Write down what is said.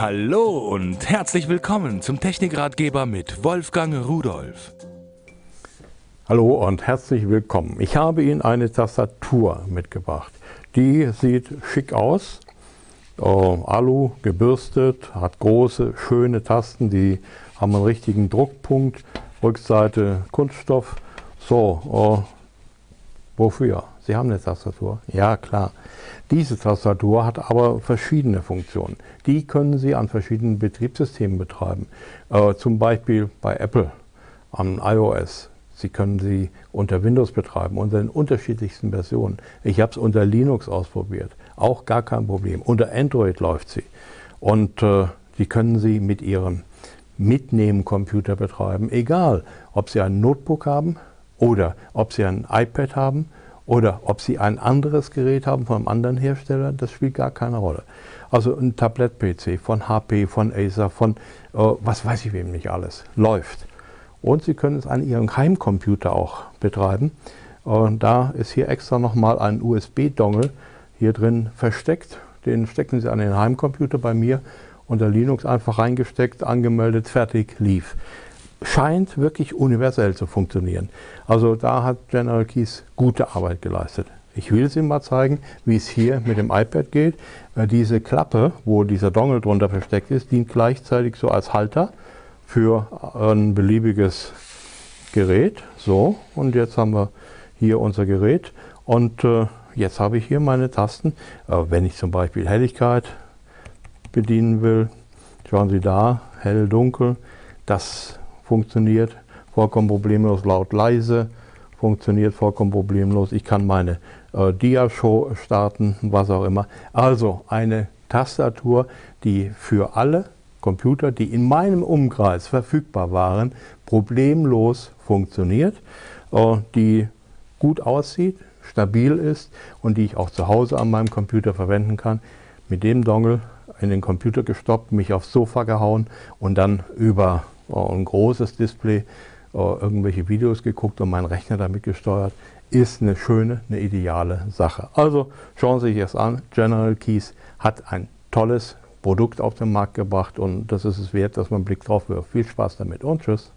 Hallo und herzlich willkommen zum Technikratgeber mit Wolfgang Rudolf. Hallo und herzlich willkommen. Ich habe Ihnen eine Tastatur mitgebracht. Die sieht schick aus. Äh, Alu gebürstet, hat große, schöne Tasten, die haben einen richtigen Druckpunkt. Rückseite Kunststoff. So, äh, wofür? Sie haben eine Tastatur? Ja, klar. Diese Tastatur hat aber verschiedene Funktionen. Die können Sie an verschiedenen Betriebssystemen betreiben. Äh, zum Beispiel bei Apple an iOS. Sie können sie unter Windows betreiben, unter den unterschiedlichsten Versionen. Ich habe es unter Linux ausprobiert. Auch gar kein Problem. Unter Android läuft sie. Und äh, die können Sie mit Ihrem Mitnehmen-Computer betreiben. Egal, ob Sie ein Notebook haben oder ob Sie ein iPad haben oder ob Sie ein anderes Gerät haben von einem anderen Hersteller, das spielt gar keine Rolle. Also ein Tablet-PC von HP, von Acer, von äh, was weiß ich wem nicht alles, läuft. Und Sie können es an Ihrem Heimcomputer auch betreiben. Und da ist hier extra nochmal ein USB-Dongle hier drin versteckt. Den stecken Sie an den Heimcomputer bei mir unter Linux einfach reingesteckt, angemeldet, fertig, lief scheint wirklich universell zu funktionieren. Also da hat General Keys gute Arbeit geleistet. Ich will es Ihnen mal zeigen, wie es hier mit dem iPad geht. Äh, diese Klappe, wo dieser Dongle drunter versteckt ist, dient gleichzeitig so als Halter für ein beliebiges Gerät. So, und jetzt haben wir hier unser Gerät. Und äh, jetzt habe ich hier meine Tasten. Äh, wenn ich zum Beispiel Helligkeit bedienen will, schauen Sie da, hell, dunkel. Das funktioniert vollkommen problemlos laut leise, funktioniert vollkommen problemlos. Ich kann meine äh, Dia-Show starten, was auch immer. Also eine Tastatur, die für alle Computer, die in meinem Umkreis verfügbar waren, problemlos funktioniert, äh, die gut aussieht, stabil ist und die ich auch zu Hause an meinem Computer verwenden kann. Mit dem Dongle in den Computer gestoppt, mich aufs Sofa gehauen und dann über ein großes Display, äh, irgendwelche Videos geguckt und meinen Rechner damit gesteuert, ist eine schöne, eine ideale Sache. Also schauen Sie sich das an. General Keys hat ein tolles Produkt auf den Markt gebracht und das ist es wert, dass man einen Blick drauf wirft. Viel Spaß damit und tschüss.